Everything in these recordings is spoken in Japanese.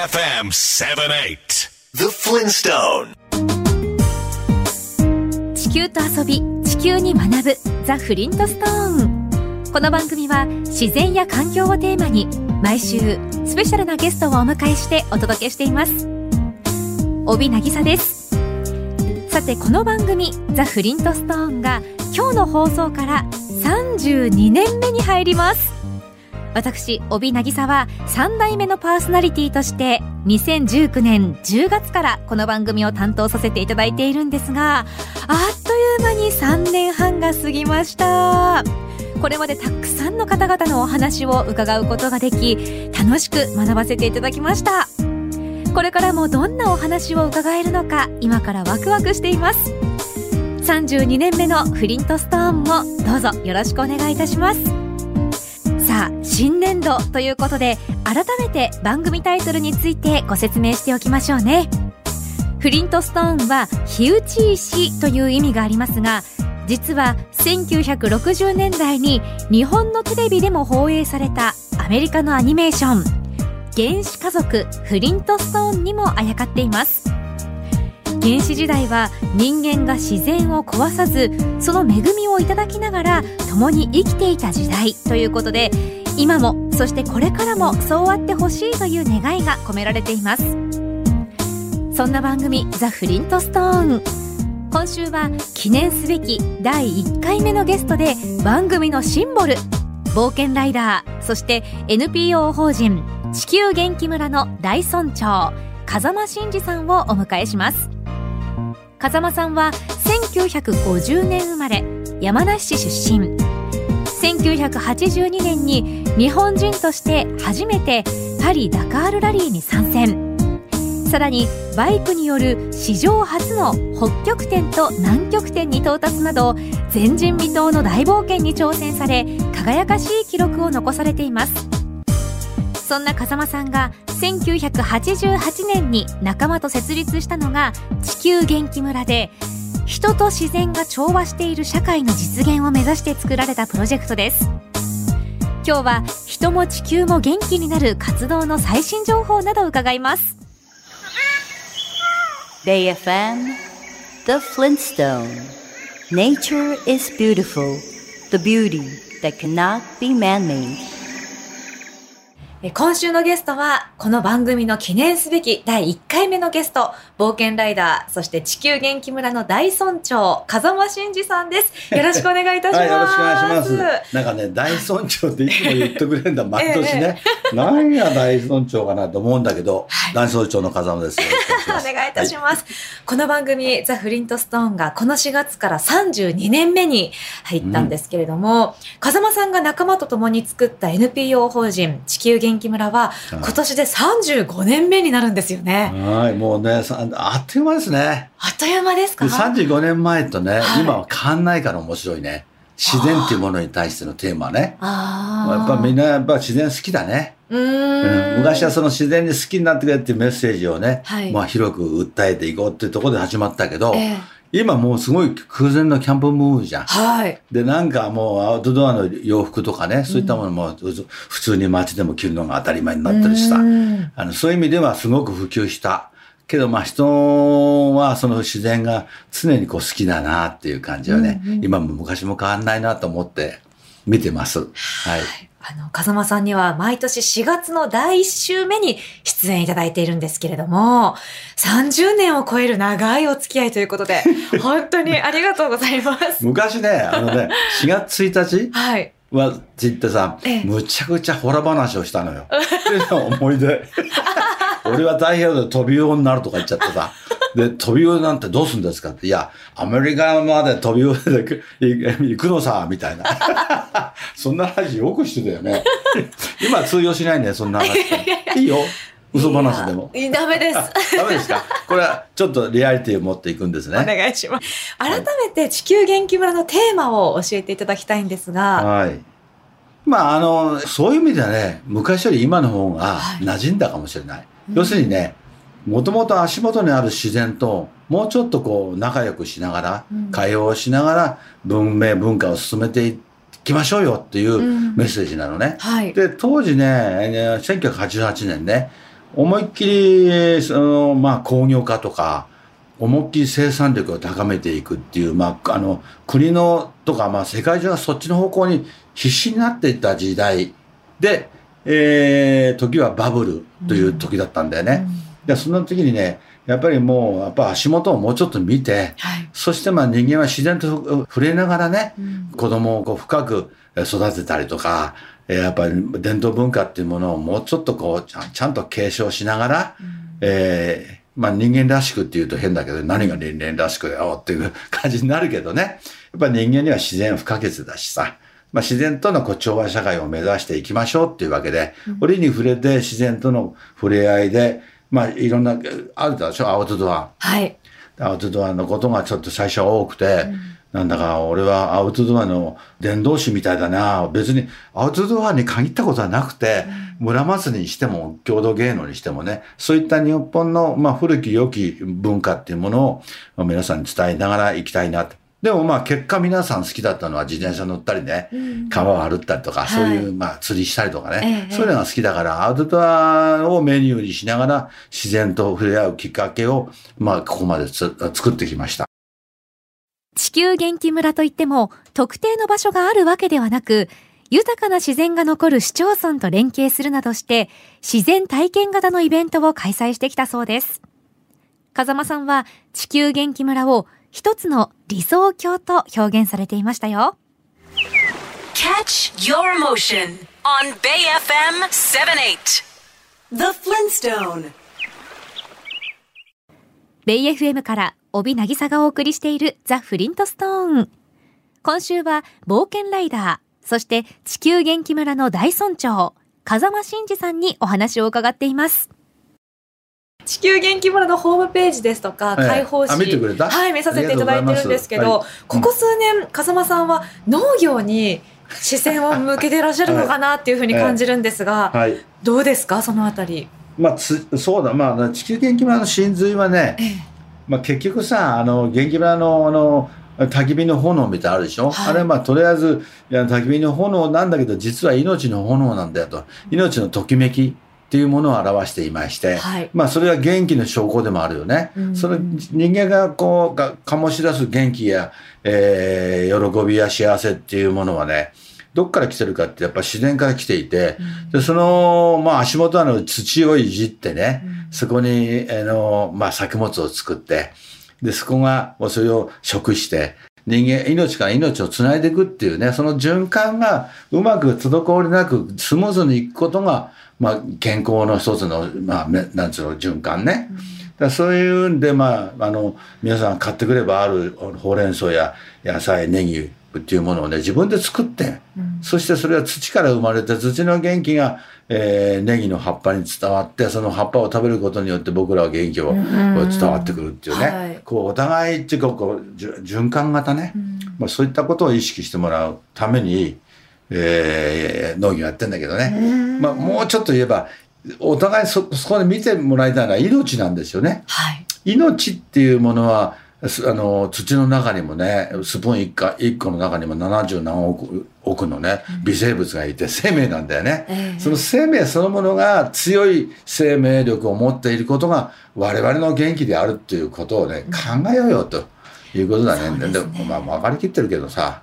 AFM 78 The Flintstone. 地球と遊び地球に学ぶザ・フリントストーン。この番組は自然や環境をテーマに毎週スペシャルなゲストをお迎えしてお届けしています。帯渚です。さてこの番組ザ・フリントストーンが今日の放送から32年目に入ります私帯渚は3代目のパーソナリティとして2019年10月からこの番組を担当させていただいているんですがあっという間に3年半が過ぎました。これまでたくさんの方々のお話を伺うことができ楽しく学ばせていただきました。これからもどんなお話を伺えるのか今からワクワクしています。32年目のフリントストーンもどうぞよろしくお願いいたします。あ新年度ということで改めて番組タイトルについてご説明しておきましょうね。フリントストーンは火打ち石という意味がありますが実は1960年代に日本のテレビでも放映されたアメリカのアニメーション原始家族フリントストーンにもあやかっています。原始時代は人間が自然を壊さずその恵みをいただきながら共に生きていた時代ということで今もそしてこれからもそうあってほしいという願いが込められています。そんな番組「ザ・フリントストーン」今週は記念すべき第1回目のゲストで番組のシンボル冒険ライダーそして NPO 法人地球元気村の大村長風間真司さんをお迎えします。風間さんは1950年生まれ山梨市出身。1982年に日本人として初めてパリ・ダカールラリーに参戦。さらにバイクによる史上初の北極点と南極点に到達など前人未到の大冒険に挑戦され輝かしい記録を残されています。そんな風間さんが1988年に仲間と設立したのが地球元気村で人と自然が調和している社会の実現を目指して作られたプロジェクトです。今日は人も地球も元気になる活動の最新情報など伺います。Bay FM The Flintstone. Nature is beautiful The beauty that cannot be man-made. 今週のゲストは、この番組の記念すべき第1回目のゲスト、冒険ライダー、そして地球元気村の大村長、風間真司さんです。よろしくお願いいたします。はい、よろしくお願いします。なんかね、大村長っていつも言ってくれるんだ、毎年ね。何や大村長かなと思うんだけど、はい大村長の風間です。お願い いいたします。この番組、ザ・フリントストーンがこの4月から32年目に入ったんですけれども、風間さんが仲間と共に作った NPO 法人地球元気村は、い今年で35年目になるんですよね。はい、もうね、さあっという間ですね。あっという間ですか？で35年前とね、はい今は変わんないから面白いね。自然っていうものに対してのテーマね。ああ。やっぱみんなやっぱ自然好きだね。うーんうん昔はその自然に好きになってくれっていうメッセージをね、はいまあ広く訴えていこうっていうところで始まったけど、ええ今もうすごい空前のキャンプムーブじゃん。はい。で、なんかもうアウトドアの洋服とかね、そういったものも普通に街でも着るのが当たり前になったりした。うんあのそういう意味ではすごく普及した。けどまあ人はその自然が常にこう好きだなっていう感じはね、うんうん今も昔も変わんないなと思って見てます。はい。あの、風間さんには毎年4月の第1週目に出演いただいているんですけれども、30年を超える長いお付き合いということで、本当にありがとうございます。昔ね、あのね、4月1日はい。はって言ってさ、ええむちゃくちゃホラ話をしたのよ。っていう思い出。俺は太平洋で飛び魚になるとか言っちゃってさ。で、飛び魚なんてどうするんですかって。いや、アメリカまで飛び魚で行く行くのさ、みたいな。そんな話よくしてたよね。今通用しないね、そんな話。いいよ。嘘話でも。ダメです。ダメですか？これはちょっとリアリティを持っていくんですおね。願いします。改めて地球元気村のテーマを教えていただきたいんですが、はい。まあ、あの、そういう意味ではね、昔より今の方がはい馴染んだかもしれない。要するにね、もともと足元にある自然と、もうちょっとこう、仲良くしながら、うん会話をしながら、文明、文化を進めていきましょうよっていううんメッセージなのね。はい。で、当時ね、えー1988年ね、思いっきり、その、まあ工業化とか、思いっきり生産力を高めていくっていう、まあ、あの、国のとか、まあ世界中がそっちの方向に必死になっていった時代で、えー、時はバブルという時だったんだよね。で、その時にね、やっぱりもう、やっぱ足元をもうちょっと見て、はい。そしてまあ人間は自然と触れながらね、うん子供をこう深く育てたりとか、えーやっぱり伝統文化っていうものをもうちょっとこうちゃんと継承しながら、えーまあ人間らしくっていうと変だけど何が人間らしくだよっていう感じになるけどね。やっぱ人間には自然不可欠だしさ。まあ自然とのこう調和社会を目指していきましょうっていうわけで、折に触れて自然との触れ合いで、まあいろんな、あるでしょ、アウトドア。はい。アウトドアのことがちょっと最初は多くて、なんだか俺はアウトドアの伝道師みたいだな。別にアウトドアに限ったことはなくて、村祭りにしても郷土芸能にしてもね、そういった日本の、まあ、古き良き文化っていうものをまあ皆さんに伝えながら行きたいなと。でもまあ結果皆さん好きだったのは自転車乗ったりね、川を歩ったりとか、そういうまあ釣りしたりとかね、ええ。そういうのが好きだから、アウトドアをメニューにしながら自然と触れ合うきっかけを、まあここまでつ作ってきました。地球元気村といっても特定の場所があるわけではなく豊かな自然が残る市町村と連携するなどして自然体験型のイベントを開催してきたそうです。風間さんは地球元気村を一つの理想郷と表現されていましたよ Catch your motion on Bay FM 78. The Flintstone. ベイ FM から帯渚がお送りしているザ・フリントストーン。今週は冒険ライダー、そして地球元気村の大村長、風間真司さんにお話を伺っています。地球元気村のホームページですとか、ええ開放誌、はい、見させていただいてるんですけど、ここ数年、風間さんは農業に視線を向けていらっしゃるのかなっていうふうに感じるんですが、はい。どうですか、そのあたり。まあ、つそうだ、まあ、地球元気村の真髄はね、ええ。まあ、結局さ、あの、元気村の、あの、焚き火の炎みたいあるでしょ、はい。あれはまあとりあえずいや焚き火の炎なんだけど実は命の炎なんだよと。命のときめきっていうものを表していまして、はい。まあそれは元気の証拠でもあるよね。うん。その人間がこうが醸し出す元気や、えー喜びや幸せっていうものはねどっから来てるかってやっぱ自然から来ていて、でその、まあ、足元の土をいじってね、そこに、あの、まあ、作物を作って、で、そこが、それを食して、人間、命から命をつないでいくっていうね、その循環がうまく滞りなくスムーズにいくことが、まあ、健康の一つの、まあ、なんつうの、循環ね。だからそういうんで、まあ、あの、皆さん買ってくればあるほうれん草や野菜、ネギっていうものをね、自分で作って、そしてそれは土から生まれた土の元気が、えーネギの葉っぱに伝わって、その葉っぱを食べることによって僕らは元気を、伝わってくるっていうね。はいこう、お互いっていうか、こう、循環型ね。まあ、そういったことを意識してもらうために、えー農業やってんだけどね。まあ、もうちょっと言えば、お互いそ、そこで見てもらいたいのは命なんですよね。はい。命っていうものは、すあの、土の中にもね、スプーン一個一個の中にも70何億億のね、微生物がいて生命なんだよね。ええ。その生命そのものが強い生命力を持っていることが我々の元気であるっていうことをね、考えようよということだね。そうですね。でまあ分かりきってるけどさ、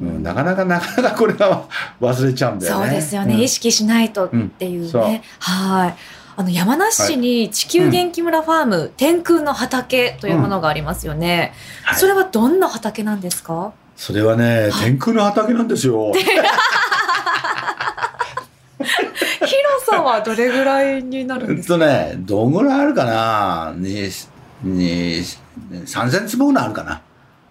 うんなかなかなかなかこれが忘れちゃうんだよね。そうですよね、うん。意識しないとっていうね、うん。はいあの山梨市に地球元気村ファーム、天空の畑というものがありますよね、はい。それはどんな畑なんですか？それはね、天空の畑なんですよ。広さはどれぐらいになるんえっですか？とね、どんぐらいあるかな？に、に、3000坪ぐらいあるかな？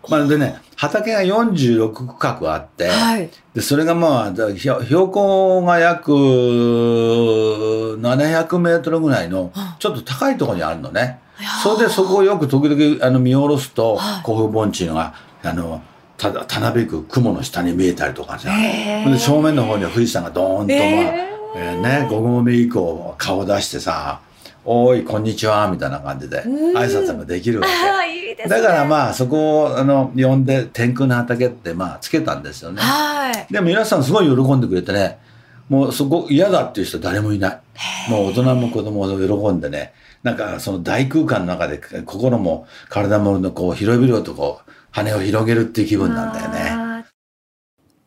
まあでね、畑が46区画あって、はい。で、それがまあ、標高が約700メートルぐらいのは、ちょっと高いところにあるのね。それでそこをよく時々あの見下ろすとはい、甲府盆地が、あの、ただ、たなびく雲の下に見えたりとかさ。で正面の方には富士山がドーンと、まあ、へえーね、午後目以降顔出してさ、おい、こんにちは、みたいな感じでうん挨拶ができるわけ。いいねだからまあそこをあの呼んで天空の畑ってまあつけたんですよね。はいでも皆さんすごい喜んでくれてね、もうそこ嫌だっていう人誰もいない。もう大人も子供も喜んでね。なんかその大空間の中で心も体ものこう広々とこう羽を広げるっていう気分なんだよね。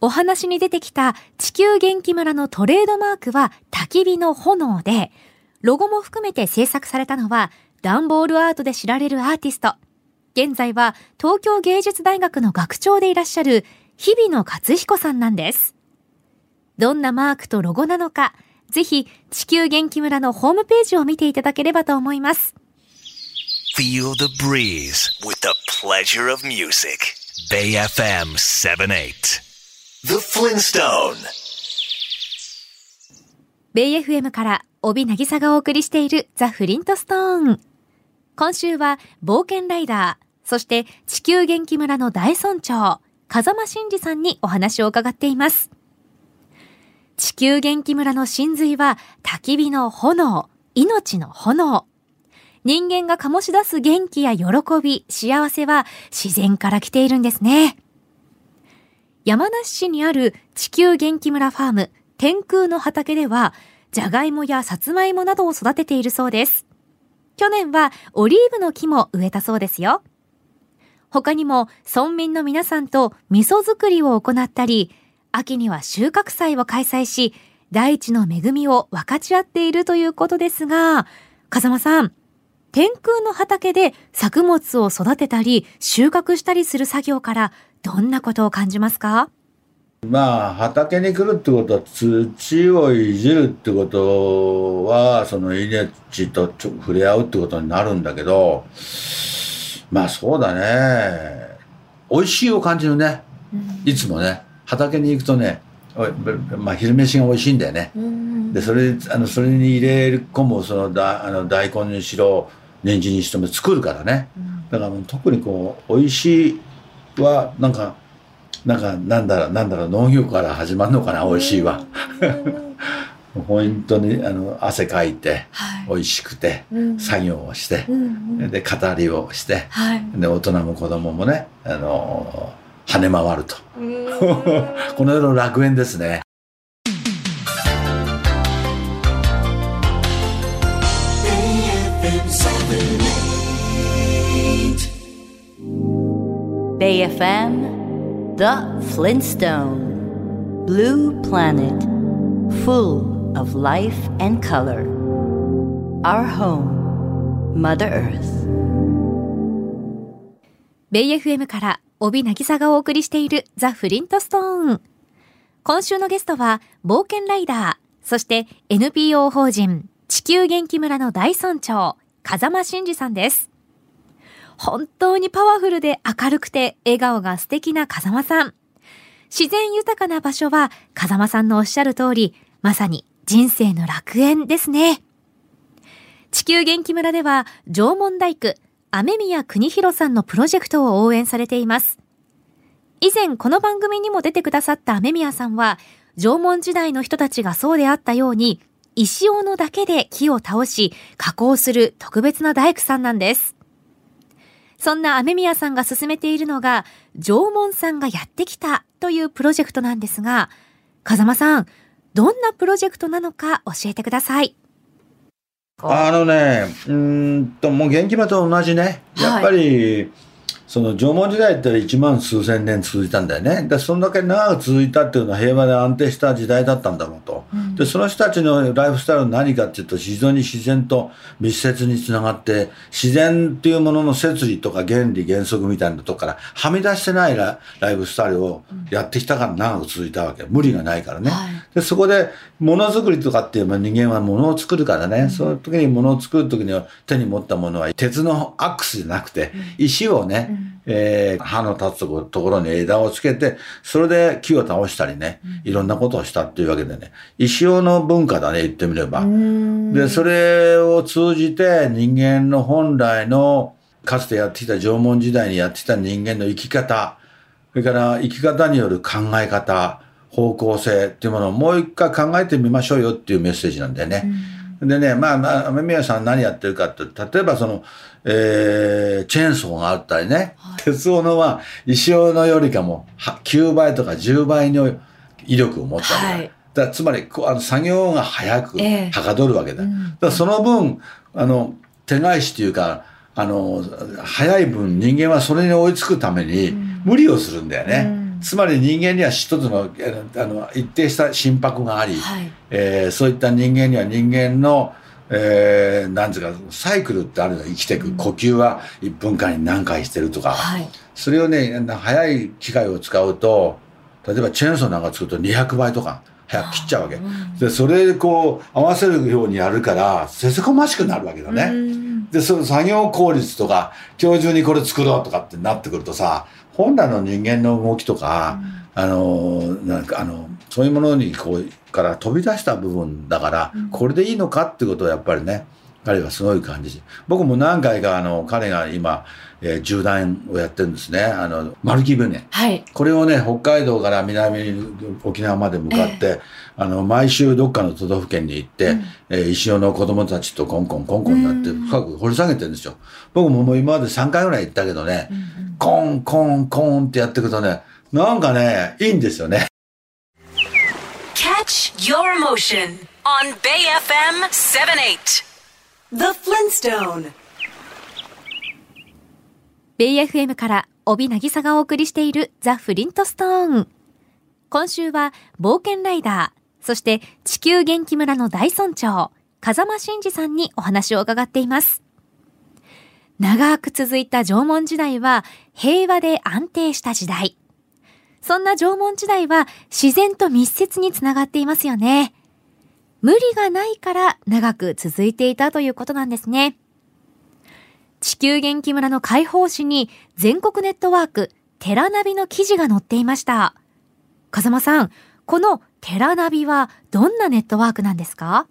お話に出てきた地球元気村のトレードマークは焚き火の炎で、ロゴも含めて制作されたのはダンボールアートで知られるアーティスト。現在は東京芸術大学の学長でいらっしゃる日比野勝彦さんなんです。どんなマークとロゴなのか、ぜひ地球元気村のホームページを見ていただければと思います。Feel the breeze with the pleasure of music. Bay FM 78. The Flintstone. ベイ FM から帯渚がお送りしているザ・フリントストーン。今週は冒険ライダー、そして地球元気村の大村長、風間真司さんにお話を伺っています。地球元気村の真髄は焚き火の炎、命の炎。人間が醸し出す元気や喜び、幸せは自然から来ているんですね。山梨市にある地球元気村ファーム、天空の畑では、じゃがいもやさつまいもなどを育てているそうです。去年はオリーブの木も植えたそうですよ。他にも村民の皆さんと味噌作りを行ったり、秋には収穫祭を開催し、大地の恵みを分かち合っているということですが、風間さん、天空の畑で作物を育てたり収穫したりする作業からどんなことを感じますか？まあ畑に来るってことは土をいじるってことはその命と触れ合うってことになるんだけどまあそうだね。美味しいを感じるね、いつもね。畑に行くとねまあ、昼飯が美味しいんだよね。でそれあのそれに入れ込むそのだあの大根にしろ年次にしても作るからね。だから特にこう美味しいはなんかなんかなんだろうなんだろう農業から始まるのかな美味しいは。本当にあの汗かいて、はい、美味しくて、うん、作業をして、うんうん、で語りをして、はい、で大人も子供もねあの跳ね回ると。この世の楽園ですね。Bay FM The Flintstone Blue Planet Full of life and color Our home Mother Earth ベイ FM から帯渚がお送りしているザ・フリントストーン。今週のゲストは、冒険ライダー、そして NPO 法人地球元気村の大村長、風間真司さんです。本当にパワフルで明るくて笑顔が素敵な風間さん。自然豊かな場所は風間さんのおっしゃる通り、まさに人生の楽園ですね。地球元気村では縄文大工、雨宮国弘さんのプロジェクトを応援されています。以前この番組にも出てくださった雨宮さんは、縄文時代の人たちがそうであったように、石斧だけで木を倒し、加工する特別な大工さんなんです。そんな雨宮さんが進めているのが、縄文さんがやってきたというプロジェクトなんですが、風間さん、どんなプロジェクトなのか教えてください。あのね、うんと、もう元気場と同じね。やっぱり、はいその縄文時代って1万数千年続いたんだよね。で、そんだけ長く続いたっていうのは平和で安定した時代だったんだろうと。うん、で、その人たちのライフスタイルは何かっていうと、非常に自然と密接につながって、自然っていうものの摂理とか原理原則みたいなとこからはみ出してないライフスタイルをやってきたから長く続いたわけ。無理がないからね。はい、で、そこで、ものづくりとかっていう人間はものを作るからね、うん、その時にものを作る時には手に持ったものは鉄のアックスじゃなくて、石をね、えー、刃の立つところに枝をつけて、それで木を倒したりね、いろんなことをしたっていうわけでね、石尾の文化だね、言ってみれば。で、それを通じて人間の本来の、かつてやってきた縄文時代にやってきた人間の生き方、それから生き方による考え方、方向性っていうものをもう一回考えてみましょうよっていうメッセージなんだよね。でね、まあ、雨宮さん何やってるかって、例えばその、えー、チェーンソーがあったりね、はい、鉄斧は石斧よりかも9倍とか10倍の威力を持ったり、はい、だつまりあの作業が早くええ。はかどるわけだ。うん。だその分あの手返しというかあの早い分人間はそれに追いつくために無理をするんだよね。うんつまり人間には一つのあの一定した心拍があり、はい。えーそういった人間には人間の、えーなんつうかサイクルってあるの生きていく、呼吸は1分間に何回してるとか、はい。それをね早い機械を使うと例えばチェーンソーなんか作ると200倍とか早く切っちゃうわけ、でそれでこう合わせるようにやるからせせこましくなるわけだね、うん。でその作業効率とか今日中にこれ作ろうとかってなってくるとさ本来の人間の動きとか、あのなんかあのそういうものにこうから飛び出した部分だから、これでいいのかってことをやっぱりね彼はすごい感じ。僕も何回かあの彼が今、えー、縦断をやってるんですね。あの丸木船。はい。これをね北海道から南に沖縄まで向かって、あの毎週どっかの都道府県に行って、えー石尾の子供たちとコンコンコンコンやって深く掘り下げてるんですよ。僕ももう今まで3回ぐらい行ったけどね、コンコンコンってやっていくとねなんかねいいんですよね。Catch your motion on Bay FM 78. The Flintstone. ベイ FM から帯渚がお送りしているザ・フリントストーン。今週は冒険ライダー、そして地球元気村の大村長、風間真司さんにお話を伺っています。長く続いた縄文時代は平和で安定した時代。そんな縄文時代は自然と密接につながっていますよね。無理がないから長く続いていたということなんですね。地球元気村の解放誌に全国ネットワークテラナビの記事が載っていました。風間さん、このテラナビはどんなネットワークなんですか？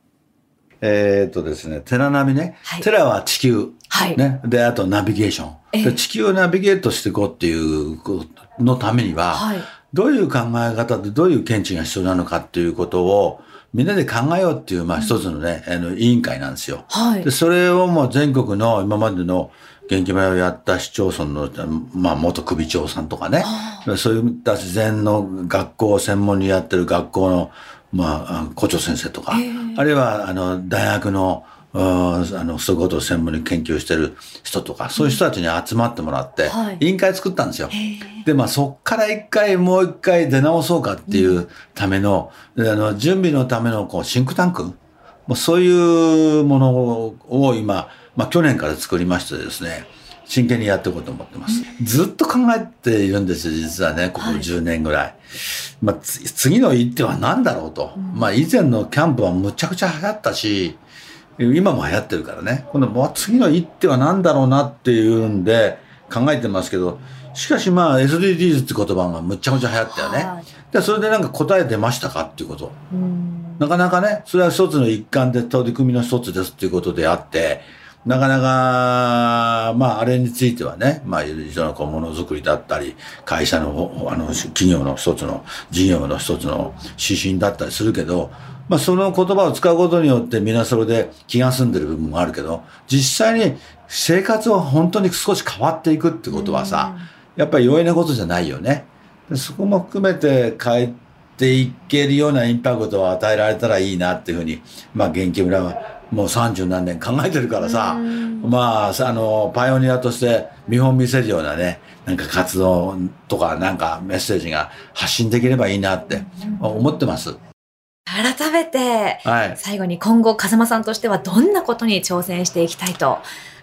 えーっとですね、テラナビね。はいテラは地球。はいね。で、あとナビゲーショええン。で地球をナビゲートしていこうっていうことのためには、はいどういう考え方でどういう見地が必要なのかっていうことをみんなで考えようっていう、まあ一つのね、あの委員会なんですよ。はいで、それをもう全国の今までの元気村をやった市町村の、まあ元首長さんとかね、そういった自然の学校を専門にやってる学校の、まああ、校長先生とか、あるいはあの大学の、うんあの、そういうことを専門に研究してる人とか、そういう人たちに集まってもらってはい、委員会作ったんですよ。で、まあ、そっから一回、もう一回出直そうかっていうための、であの、準備のための、こう、シンクタンクもうそういうものを今、まあ、去年から作りましてですね、真剣にやっていこうと思ってます。ずっと考えているんですよ、実はね、ここ10年ぐらい。まあ、つ次の一手は何だろうと。まあ、以前のキャンプはむちゃくちゃ流行ったし、今も流行ってるからね。今度もう次の一手は何だろうなっていうんで考えてますけど、しかしまあ SDGs って言葉がむちゃくちゃ流行ったよね。はいで、それでなんか答え出ましたかっていうこと。なかなかね、それは一つの一環で取り組みの一つですっていうことであって、なかなか、まあ、あれについてはね、まあ、いろいろなこうものづくりだったり、会社の、あの、企業の一つの、事業の一つの指針だったりするけど、まあ、その言葉を使うことによってみんなそれで気が済んでる部分もあるけど、実際に生活は本当に少し変わっていくってことはさ、やっぱり容易なことじゃないよね。でそこも含めて変えていけるようなインパクトを与えられたらいいなっていうふうに、まあ、元気村はもう三十何年考えてるからさ、まあ、さあの、パイオニアとして見本見せるようなね、なんか活動とかなんかメッセージが発信できればいいなって思ってます。改めて、はい。最後に今後風間さんとしてはどんなことに挑戦していきたいと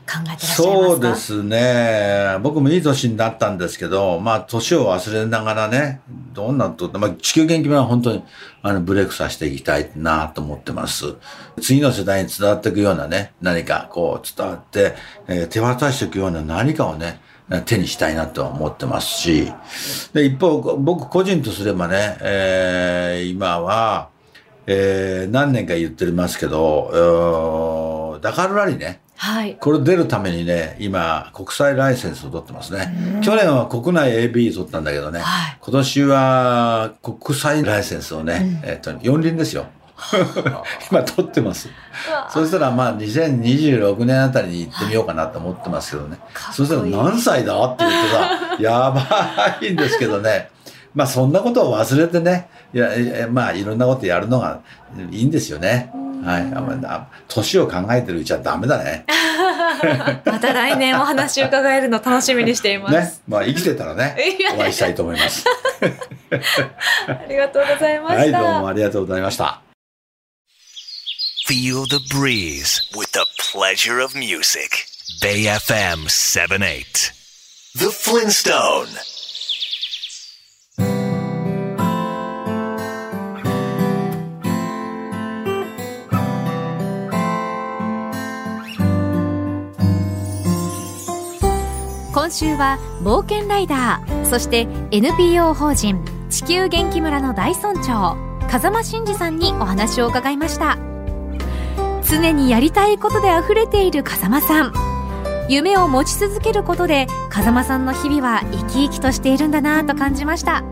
考えてらっしゃいますそうですね。僕もいい年になったんですけど、まあ、年を忘れながらね、どんなと、まあ、地球元気は本当に、あの、ブレイクさせていきたいなと思ってます。次の世代に伝わっていくようなね、何かこう伝わって、えー手渡していくような何かをね、手にしたいなと思ってますし、で、一方、僕個人とすればね、えー今は、えー何年か言ってますけど、うーダカルラリね、はい。これ出るためにね、今、国際ライセンスを取ってますね。去年は国内 AB 取ったんだけどね、はい今年は国際ライセンスをね、えっ、と、四輪ですよ。今取ってます。そしたらまあ2026年あたりに行ってみようかなと思ってますけどね。いいそしたら何歳だって言ってさ、やばいんですけどね。まあそんなことを忘れてね、いや、いやまあいろんなことやるのがいいんですよね。はい。あんま年を考えてるうちはダメだね。また来年お話を伺えるの楽しみにしています。ね。まあ生きてたらね お会いしたいと思います。ありがとうございまはい、した。どうもありがとうございました。Feel the breeze with the pleasure of music. Bay FM 78. The Flintstone. 今週は冒険ライダーそして NPO 法人地球元気村の大村長風間真司さんにお話を伺いました。常にやりたいことで溢れている風間さん。夢を持ち続けることで風間さんの日々は生き生きとしているんだなと感じました。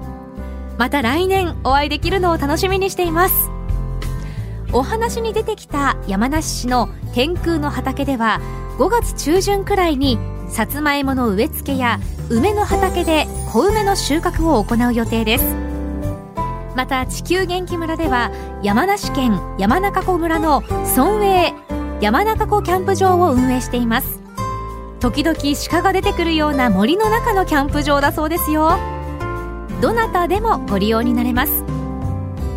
また来年お会いできるのを楽しみにしています。お話に出てきた山梨市の天空の畑では5月中旬くらいにさつまいもの植え付けや梅の畑で小梅の収穫を行う予定です。また地球元気村では山梨県山中湖村の村営山中湖キャンプ場を運営しています。時々鹿が出てくるような森の中のキャンプ場だそうですよ。どなたでもご利用になれます。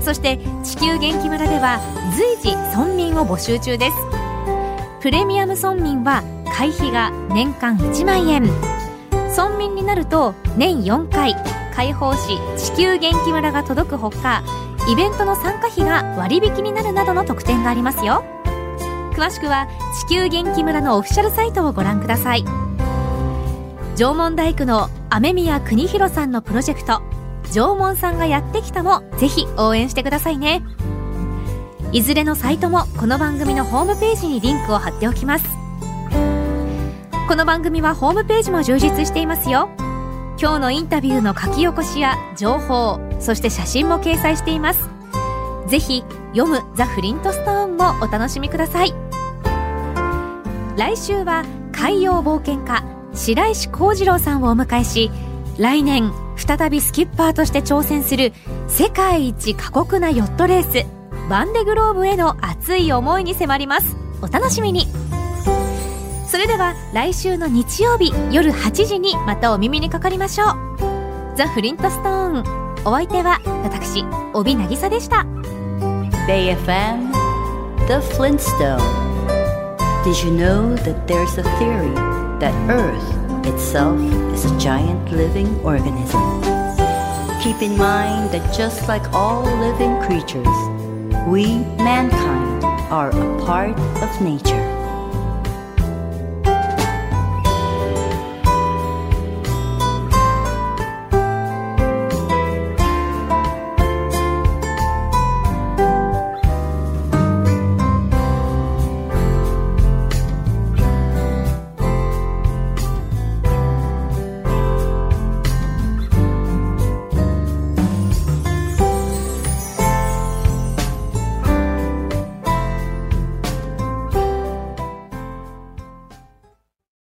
そして地球元気村では随時村民を募集中です。プレミアム村民は会費が年間1万円。村民になると年4回開放誌地球元気村が届くほかイベントの参加費が割引になるなどの特典がありますよ。詳しくは地球元気村のオフィシャルサイトをご覧ください。縄文大工の雨宮邦弘さんのプロジェクト縄文さんがやってきたもぜひ応援してくださいね。いずれのサイトもこの番組のホームページにリンクを貼っておきます。この番組はホームページも充実していますよ。今日のインタビューの書き起こしや情報そして写真も掲載しています。ぜひ読むザ・フリントストーンもお楽しみください。来週は海洋冒険家白石幸次郎さんをお迎えし来年再びスキッパーとして挑戦する世界一過酷なヨットレースバンデグローブへの熱い思いに迫ります。お楽しみに。それでは来週の日曜日夜8時にまたお耳にかかりましょうザ・フリントストーンお相手は私帯渚でした Bay FM, The Flintstone. Did you know that there's a theory that Earth itself is a giant living organism? Keep in mind that just like all living creatures, we, mankind, are a part of nature.